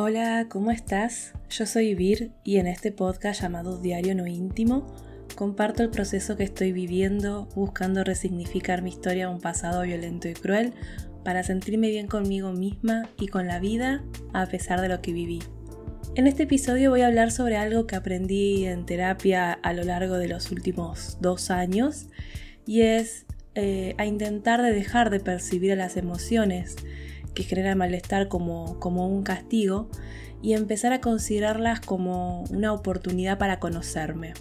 Hola, ¿cómo estás? Yo soy Vir y en este podcast llamado Diario No Íntimo comparto el proceso que estoy viviendo buscando resignificar mi historia a un pasado violento y cruel para sentirme bien conmigo misma y con la vida a pesar de lo que viví. En este episodio voy a hablar sobre algo que aprendí en terapia a lo largo de los últimos dos años y es eh, a intentar de dejar de percibir las emociones que generan malestar como, como un castigo y empezar a considerarlas como una oportunidad para conocerme.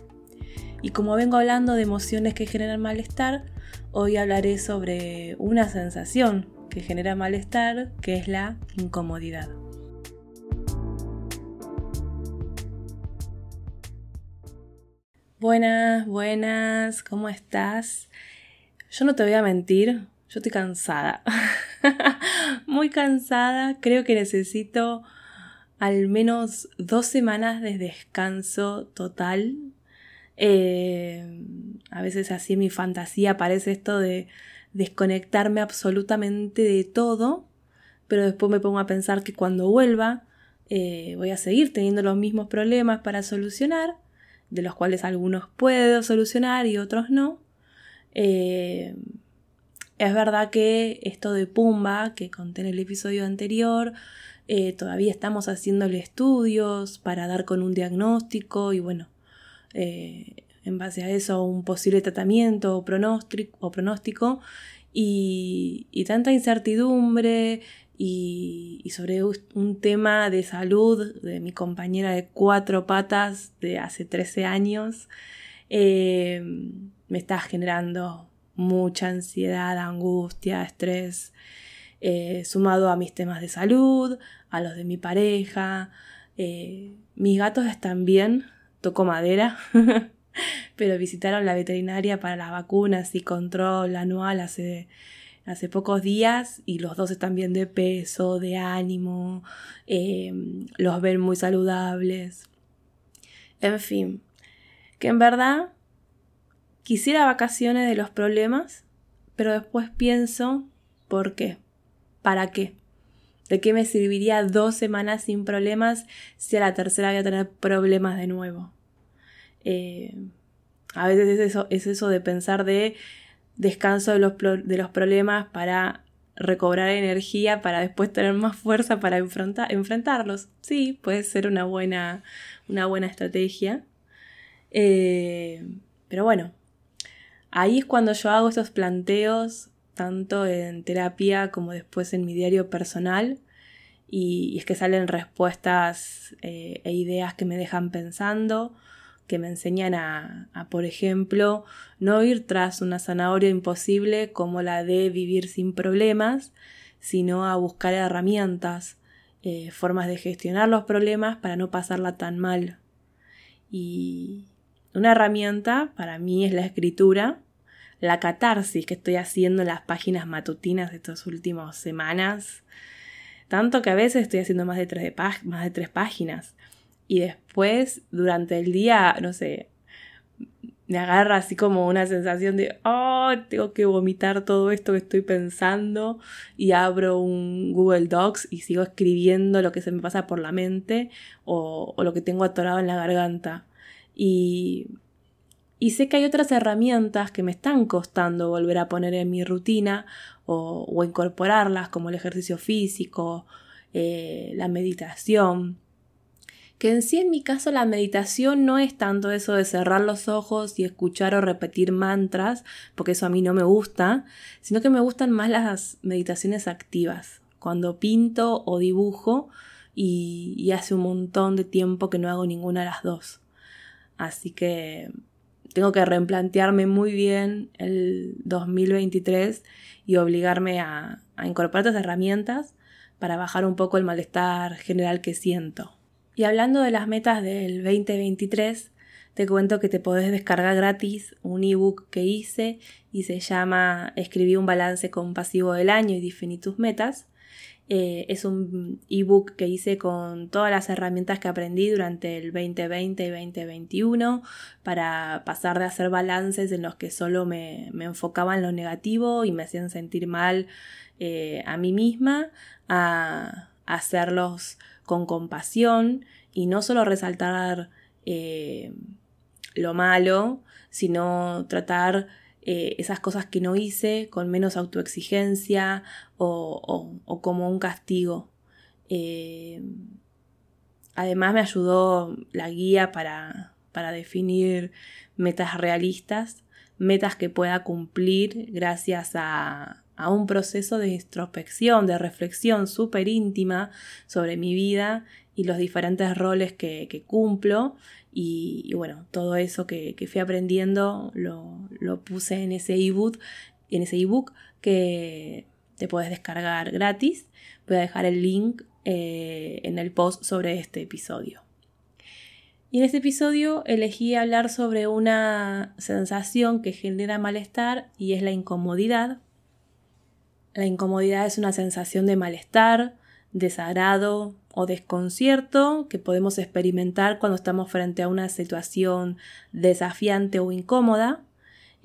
Y como vengo hablando de emociones que generan malestar, hoy hablaré sobre una sensación que genera malestar, que es la incomodidad. Buenas, buenas, ¿cómo estás? Yo no te voy a mentir, yo estoy cansada. Muy cansada. Creo que necesito al menos dos semanas de descanso total. Eh, a veces así en mi fantasía parece esto de desconectarme absolutamente de todo, pero después me pongo a pensar que cuando vuelva eh, voy a seguir teniendo los mismos problemas para solucionar, de los cuales algunos puedo solucionar y otros no. Eh, es verdad que esto de Pumba, que conté en el episodio anterior, eh, todavía estamos haciéndole estudios para dar con un diagnóstico y bueno, eh, en base a eso un posible tratamiento o pronóstico, y, tanta incertidumbre y, sobre un tema de salud de mi compañera de cuatro patas de hace 13 años, eh, me está generando mucha ansiedad, angustia, estrés, eh, sumado a mis temas de salud, a los de mi pareja. Eh, mis gatos están bien, toco madera, pero visitaron la veterinaria para las vacunas y control anual hace, hace pocos días y los dos están bien de peso, de ánimo, eh, los ven muy saludables. En fin, que en verdad Quisiera vacaciones de los problemas, pero después pienso, ¿por qué? ¿Para qué? ¿De qué me serviría dos semanas sin problemas si a la tercera voy a tener problemas de nuevo? Eh, a veces es eso, es eso de pensar de descanso de los, de los problemas para recobrar energía para después tener más fuerza para enfrentarlos. Sí, puede ser una buena, una buena estrategia. Eh, pero bueno, Ahí es cuando yo hago esos planteos, tanto en terapia como después en mi diario personal, y, es que salen respuestas eh, e ideas que me dejan pensando, que me enseñan a, por ejemplo, no ir tras una zanahoria imposible como la de vivir sin problemas, sino a buscar herramientas, eh, formas de gestionar los problemas para no pasarla tan mal. Y una herramienta para mí es la escritura, la catarsis que estoy haciendo en las páginas matutinas de estas últimas semanas. Tanto que a veces estoy haciendo más de tres, páginas. Y después, durante el día, no sé, me agarra así como una sensación de, oh, tengo que vomitar todo esto que estoy pensando y abro un Google Docs y sigo escribiendo lo que se me pasa por la mente o, o lo que tengo atorado en la garganta. Y y sé que hay otras herramientas que me están costando volver a poner en mi rutina o, incorporarlas, como el ejercicio físico, eh, la meditación. Que en sí en mi caso la meditación no es tanto eso de cerrar los ojos y escuchar o repetir mantras, porque eso a mí no me gusta, sino que me gustan más las meditaciones activas, cuando pinto o dibujo y hace un montón de tiempo que no hago ninguna de las dos. Así que tengo que replantearme muy bien el 2023 y obligarme a, incorporar estas herramientas para bajar un poco el malestar general que siento. Y hablando de las metas del 2023, te cuento que te podés descargar gratis un ebook que hice y se llama Escribí un balance compasivo del año y definí tus metas. Eh, es un ebook que hice con todas las herramientas que aprendí durante el 2020 y 2021 para pasar de hacer balances en los que solo me, en lo negativo y me hacían sentir mal eh, a mí misma a, hacerlos con compasión y no solo resaltar eh, lo malo, sino tratar eh, esas cosas que no hice con menos autoexigencia o, como un castigo. Eh, además me ayudó la guía para, para definir metas realistas, metas que pueda cumplir gracias a, a un proceso de introspección, de reflexión súper íntima sobre mi vida y los diferentes roles que, cumplo. Y, bueno, todo eso que, fui aprendiendo lo, puse en ese ebook, en ese ebook que te puedes descargar gratis. Voy a dejar el link eh, en el post sobre este episodio. Y en este episodio elegí hablar sobre una sensación que genera malestar y es la incomodidad la incomodidad es una sensación de malestar, desagrado o desconcierto que podemos experimentar cuando estamos frente a una situación desafiante o incómoda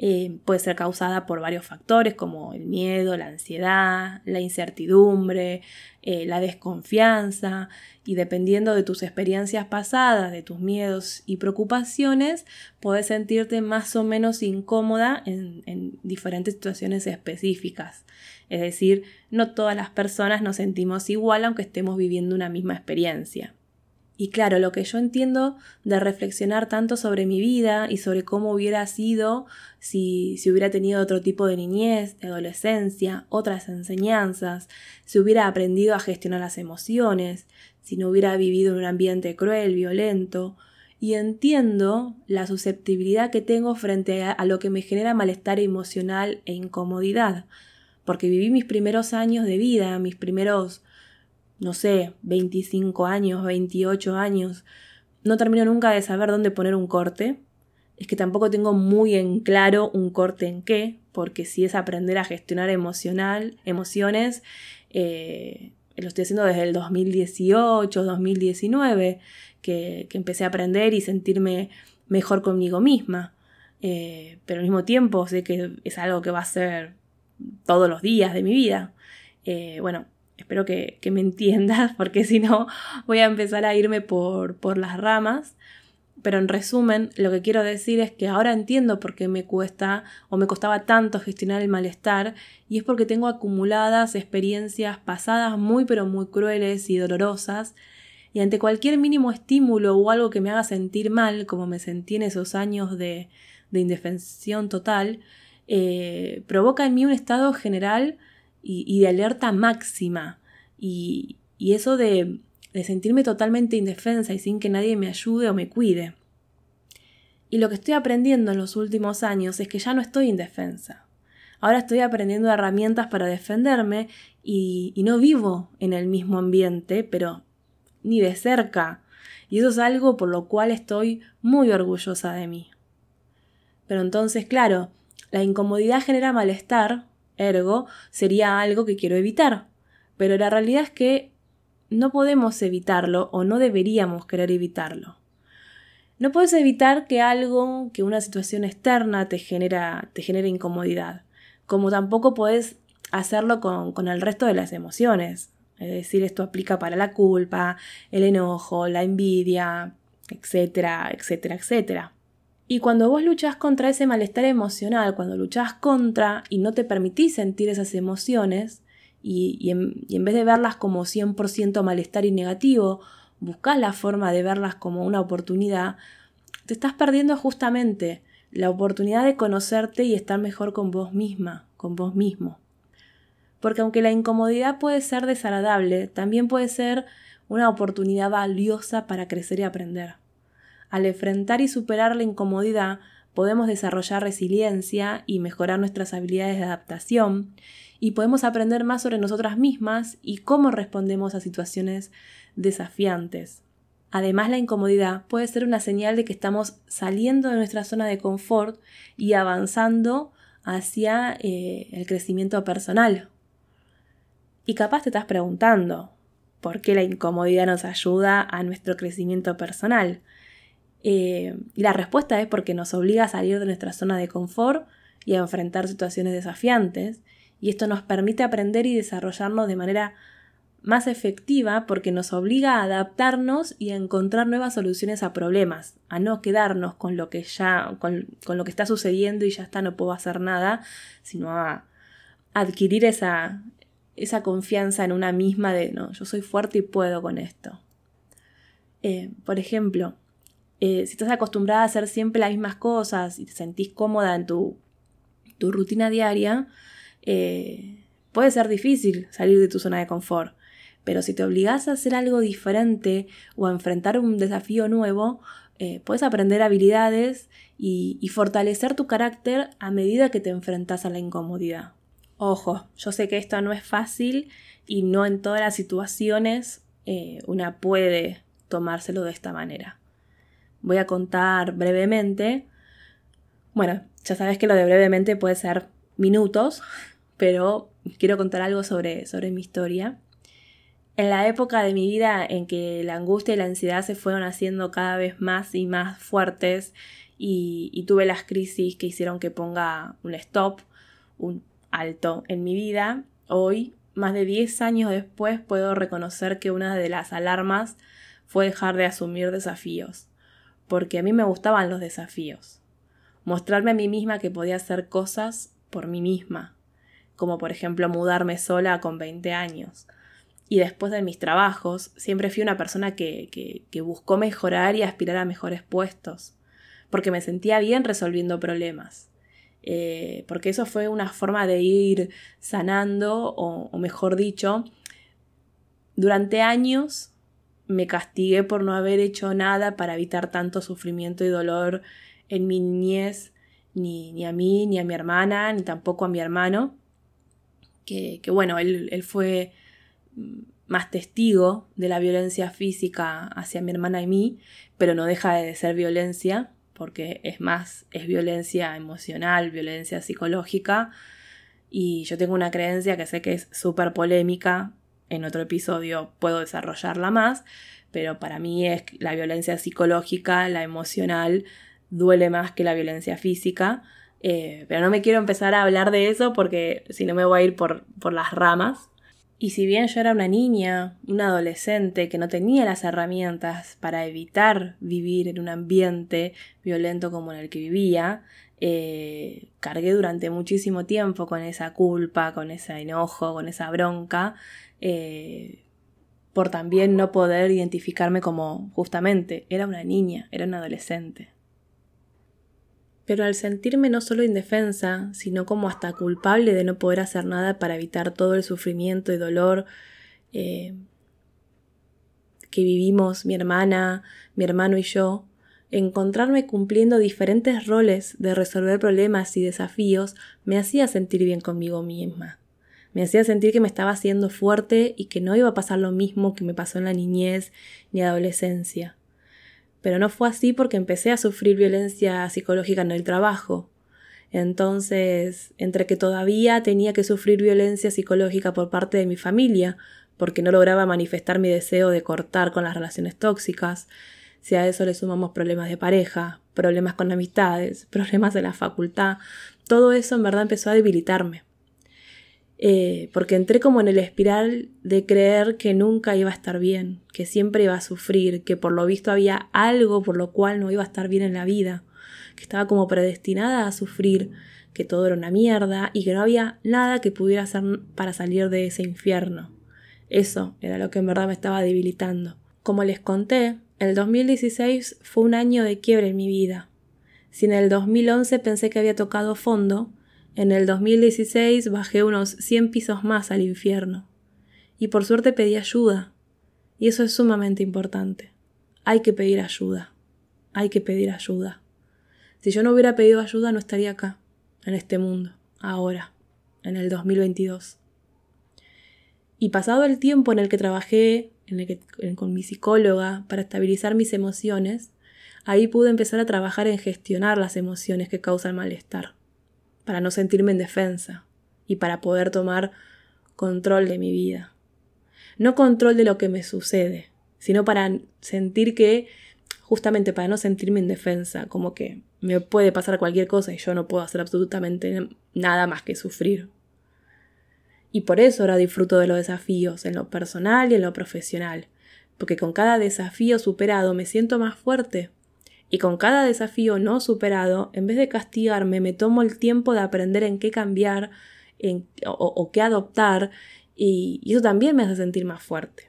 eh, puede ser causada por varios factores como el miedo, la ansiedad, la incertidumbre, eh, la desconfianza y dependiendo de tus experiencias pasadas, de tus miedos y preocupaciones, puedes sentirte más o menos incómoda en, en diferentes situaciones específicas. Es decir, no todas las personas nos sentimos igual aunque estemos viviendo una misma experiencia. Y claro, lo que yo entiendo de reflexionar tanto sobre mi vida y sobre cómo hubiera sido si, si, hubiera tenido otro tipo de niñez, de adolescencia, otras enseñanzas, si hubiera aprendido a gestionar las emociones, si no hubiera vivido en un ambiente cruel, violento, y entiendo la susceptibilidad que tengo frente a lo que me genera malestar emocional e incomodidad, porque viví mis primeros años de vida, mis primeros no sé, 25 años, 28 años, no termino nunca de saber dónde poner un corte. Es que tampoco tengo muy en claro un corte en qué, porque si es aprender a gestionar emocional, emociones, eh, lo estoy haciendo desde el 2018, 2019, que, que, empecé a aprender y sentirme mejor conmigo misma. Eh, pero al mismo tiempo sé que es algo que va a ser todos los días de mi vida. Eh, bueno, Espero que, me entiendas, porque si no voy a empezar a irme por, por las ramas. Pero en resumen, lo que quiero decir es que ahora entiendo por qué me cuesta o me costaba tanto gestionar el malestar y es porque tengo acumuladas experiencias pasadas muy pero muy crueles y dolorosas y ante cualquier mínimo estímulo o algo que me haga sentir mal, como me sentí en esos años de, indefensión total, eh, provoca en mí un estado general y, de alerta máxima. Y, eso de, de sentirme totalmente indefensa y sin que nadie me ayude o me cuide. Y lo que estoy aprendiendo en los últimos años es que ya no estoy indefensa. Ahora estoy aprendiendo herramientas para defenderme y, y, no vivo en el mismo ambiente, pero ni de cerca. Y eso es algo por lo cual estoy muy orgullosa de mí. Pero entonces, claro, la incomodidad genera malestar Ergo, sería algo que quiero evitar. Pero la realidad es que no podemos evitarlo o no deberíamos querer evitarlo. No puedes evitar que algo, que una situación externa te genera, te incomodidad, como tampoco puedes hacerlo con, con el resto de las emociones. Es decir, esto aplica para la culpa, el enojo, la envidia, etcétera, etcétera, etcétera. Y cuando vos luchás contra ese malestar emocional, cuando luchás contra y no te permitís sentir esas emociones, y, en, vez de verlas como 100% malestar y negativo, buscás la forma de verlas como una oportunidad, te estás perdiendo justamente la oportunidad de conocerte y estar mejor con vos misma, con vos mismo. Porque aunque la incomodidad puede ser desagradable, también puede ser una oportunidad valiosa para crecer y aprender. Al enfrentar y superar la incomodidad, podemos desarrollar resiliencia y mejorar nuestras habilidades de adaptación y podemos aprender más sobre nosotras mismas y cómo respondemos a situaciones desafiantes. Además, la incomodidad puede ser una señal de que estamos saliendo de nuestra zona de confort y avanzando hacia eh, el crecimiento personal. Y capaz te estás preguntando, ¿por qué la incomodidad nos ayuda a nuestro crecimiento personal? Eh, y la respuesta es porque nos obliga a salir de nuestra zona de confort y a enfrentar situaciones desafiantes, y esto nos permite aprender y desarrollarnos de manera más efectiva porque nos obliga a adaptarnos y a encontrar nuevas soluciones a problemas, a no quedarnos con lo que ya, con, lo que está sucediendo y ya está, no puedo hacer nada, sino a adquirir esa, esa confianza en una misma de, no, yo soy fuerte y puedo con esto. Eh, por ejemplo, eh, si estás acostumbrada a hacer siempre las mismas cosas y te sentís cómoda en tu, rutina diaria, eh, puede ser difícil salir de tu zona de confort. Pero si te obligas a hacer algo diferente o a enfrentar un desafío nuevo, eh, puedes aprender habilidades y, y, fortalecer tu carácter a medida que te enfrentas a la incomodidad. Ojo, yo sé que esto no es fácil y no en todas las situaciones eh, una puede tomárselo de esta manera. Voy a contar brevemente. Bueno, ya sabes que lo de brevemente puede ser minutos, pero quiero contar algo sobre, sobre mi historia. En la época de mi vida en que la angustia y la ansiedad se fueron haciendo cada vez más y más fuertes y, tuve las crisis que hicieron que ponga un stop, un alto en mi vida, hoy, más de 10 años después, puedo reconocer que una de las alarmas fue dejar de asumir desafíos, porque a mí me gustaban los desafíos. Mostrarme a mí misma que podía hacer cosas por mí misma, como por ejemplo mudarme sola con 20 años, y después de mis trabajos, siempre fui una persona que, buscó mejorar y aspirar a mejores puestos, porque me sentía bien resolviendo problemas. Eh, porque eso fue una forma de ir sanando, o mejor dicho, durante años me castigué por no haber hecho nada para evitar tanto sufrimiento y dolor en mi niñez, ni, ni, a mí, ni a mi hermana, ni tampoco a mi hermano, que, que bueno, él, él, fue más testigo de la violencia física hacia mi hermana y mí, pero no deja de ser violencia, porque es más, es violencia emocional, violencia psicológica, y yo tengo una creencia que sé que es súper polémica, en otro episodio puedo desarrollarla más, pero para mí es la violencia psicológica, la emocional, duele más que la violencia física, eh, pero no me quiero empezar a hablar de eso porque si no me voy a ir por, por las ramas. Y si bien yo era una niña, una adolescente que no tenía las herramientas para evitar vivir en un ambiente violento como en el que vivía, eh, cargué durante muchísimo tiempo con esa culpa, con ese enojo, con esa bronca, eh, por también no poder identificarme como justamente era una niña, era una adolescente pero al sentirme no solo indefensa, sino como hasta culpable de no poder hacer nada para evitar todo el sufrimiento y dolor eh, que vivimos mi hermana, mi hermano y yo, encontrarme cumpliendo diferentes roles de resolver problemas y desafíos me hacía sentir bien conmigo misma. Me hacía sentir que me estaba haciendo fuerte y que no iba a pasar lo mismo que me pasó en la niñez ni adolescencia. Pero no fue así porque empecé a sufrir violencia psicológica en el trabajo. Entonces, entre que todavía tenía que sufrir violencia psicológica por parte de mi familia, porque no lograba manifestar mi deseo de cortar con las relaciones tóxicas, si a eso le sumamos problemas de pareja, problemas con amistades, problemas de la facultad, todo eso en verdad empezó a debilitarme. Eh, porque entré como en el espiral de creer que nunca iba a estar bien, que siempre iba a sufrir, que por lo visto había algo por lo cual no iba a estar bien en la vida, que estaba como predestinada a sufrir, que todo era una mierda y que no había nada que pudiera hacer para salir de ese infierno. Eso era lo que en verdad me estaba debilitando. Como les conté, el 2016 fue un año de quiebre en mi vida. Si en el 2011 pensé que había tocado fondo, en el 2016 bajé unos 100 pisos más al infierno. Y por suerte pedí ayuda. Y eso es sumamente importante. Hay que pedir ayuda. Hay que pedir ayuda. Si yo no hubiera pedido ayuda no estaría acá, en este mundo, ahora, en el 2022. Y pasado el tiempo en el que trabajé en el que, con mi psicóloga para estabilizar mis emociones, ahí pude empezar a trabajar en gestionar las emociones que causan malestar para no sentirme en defensa y para poder tomar control de mi vida. No control de lo que me sucede, sino para sentir que, justamente para no sentirme en defensa, como que me puede pasar cualquier cosa y yo no puedo hacer absolutamente nada más que sufrir. Y por eso ahora disfruto de los desafíos, en lo personal y en lo profesional, porque con cada desafío superado me siento más fuerte. Y con cada desafío no superado, en vez de castigarme, me tomo el tiempo de aprender en qué cambiar o, qué adoptar, y eso también me hace sentir más fuerte.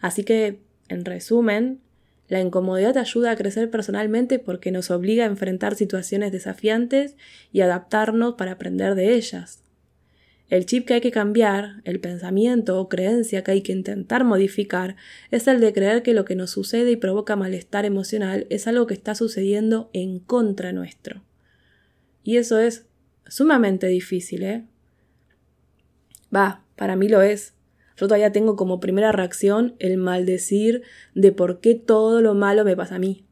Así que, en resumen, la incomodidad te ayuda a crecer personalmente porque nos obliga a enfrentar situaciones desafiantes y adaptarnos para aprender de ellas. El chip que hay que cambiar, el pensamiento o creencia que hay que intentar modificar, es el de creer que lo que nos sucede y provoca malestar emocional es algo que está sucediendo en contra nuestro. Y eso es sumamente difícil, ¿eh? Va, para mí lo es. Yo todavía tengo como primera reacción el maldecir de por qué todo lo malo me pasa a mí.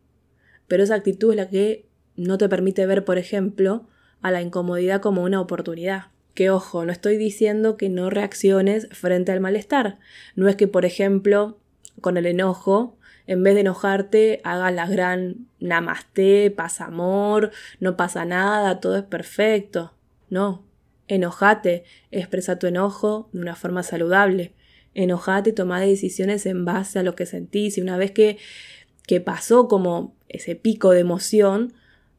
Pero esa actitud es la que no te permite ver, por ejemplo, a la incomodidad como una oportunidad. Que ojo, no estoy diciendo que no reacciones frente al malestar. No es que, por ejemplo, con el enojo, en vez de enojarte, hagas la gran namaste, pasa amor, no pasa nada, todo es perfecto. No, enojate, expresa tu enojo de una forma saludable enojate y tomá decisiones en base a lo que sentís. Y una vez que, que pasó como ese pico de emoción,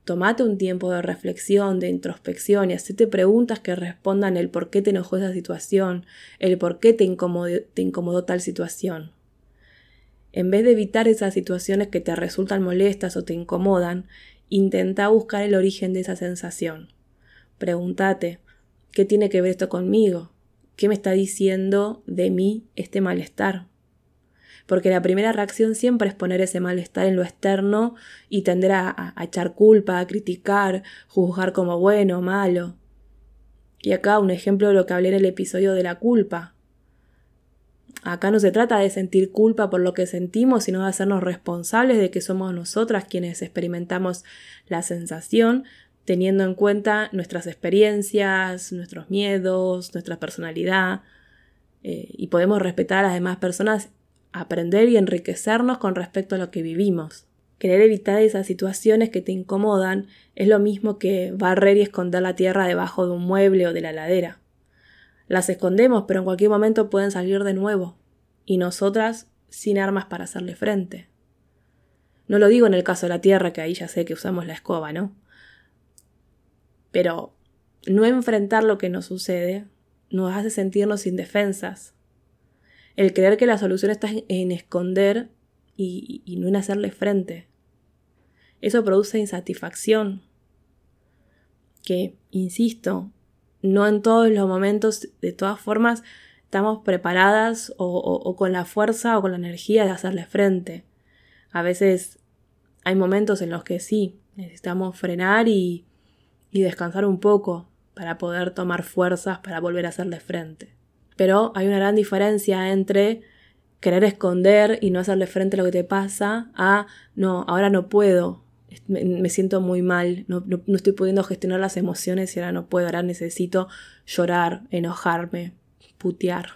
tomate un tiempo de reflexión, de introspección y hacete preguntas que respondan el por qué te enojó esa situación, el por qué te incomodó, te incomodó tal situación. En vez de evitar esas situaciones que te resultan molestas o te incomodan, intenta buscar el origen de esa sensación. Pregúntate, ¿qué tiene que ver esto conmigo? ¿Qué me está diciendo de mí este malestar? Porque la primera reacción siempre es poner ese malestar en lo externo y tender a, echar culpa, a criticar, juzgar como bueno malo. Y acá un ejemplo de lo que hablé en el episodio de la culpa. Acá no se trata de sentir culpa por lo que sentimos, sino de hacernos responsables de que somos nosotras quienes experimentamos la sensación, teniendo en cuenta nuestras experiencias, nuestros miedos, nuestra personalidad, eh, y podemos respetar a las demás personas, aprender y enriquecernos con respecto a lo que vivimos. Querer evitar esas situaciones que te incomodan es lo mismo que barrer y esconder la tierra debajo de un mueble o de la ladera. Las escondemos, pero en cualquier momento pueden salir de nuevo, y nosotras sin armas para hacerle frente. No lo digo en el caso de la tierra, que ahí ya sé que usamos la escoba, ¿no? Pero no enfrentar lo que nos sucede nos hace sentirnos indefensas. El creer que la solución está en esconder y, no en hacerle frente. Eso produce insatisfacción. Que, insisto, no en todos los momentos, de todas formas, estamos preparadas o, o, con la fuerza o con la energía de hacerle frente. A veces hay momentos en los que sí, necesitamos frenar y, y descansar un poco para poder tomar fuerzas para volver a hacerle frente. Pero hay una gran diferencia entre querer esconder y no hacerle frente a lo que te pasa a no, ahora no puedo, me, siento muy mal, no, no, estoy pudiendo gestionar las emociones y ahora no puedo, ahora necesito llorar, enojarme, putear,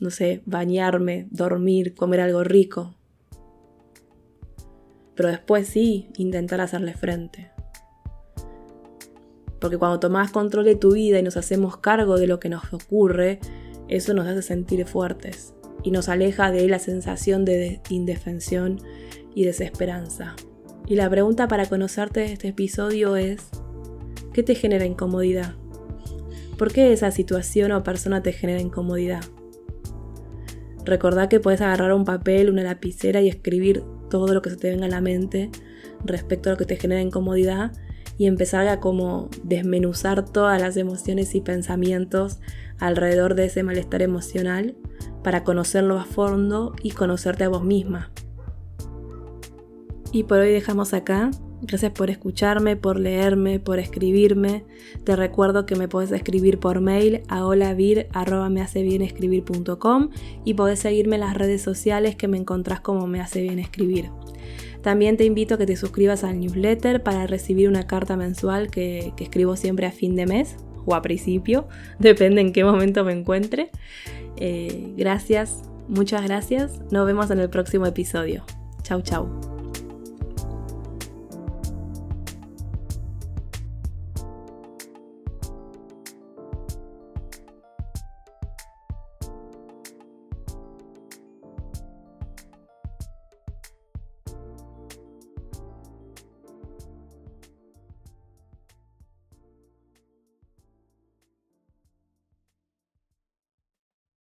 no sé, bañarme, dormir, comer algo rico. Pero después sí, intentar hacerle frente. Porque cuando tomás control de tu vida y nos hacemos cargo de lo que nos ocurre, eso nos hace sentir fuertes y nos aleja de la sensación de indefensión y desesperanza. Y la pregunta para conocerte de este episodio es, ¿qué te genera incomodidad? ¿Por qué esa situación o persona te genera incomodidad? Recordá que puedes agarrar un papel, una lapicera y escribir todo lo que se te venga a la mente respecto a lo que te genera incomodidad y empezar a como desmenuzar todas las emociones y pensamientos alrededor de ese malestar emocional para conocerlo a fondo y conocerte a vos misma. Y por hoy dejamos acá. Gracias por escucharme, por leerme, por escribirme. Te recuerdo que me puedes escribir por mail a holavir.mehacebienescribir.com y podés seguirme en las redes sociales que me encontrás como me hace bien escribir. También te invito a que te suscribas al newsletter para recibir una carta mensual que, escribo siempre a fin de mes o a principio, depende en qué momento me encuentre. Eh, gracias, muchas gracias. Nos vemos en el próximo episodio. Chau, chau.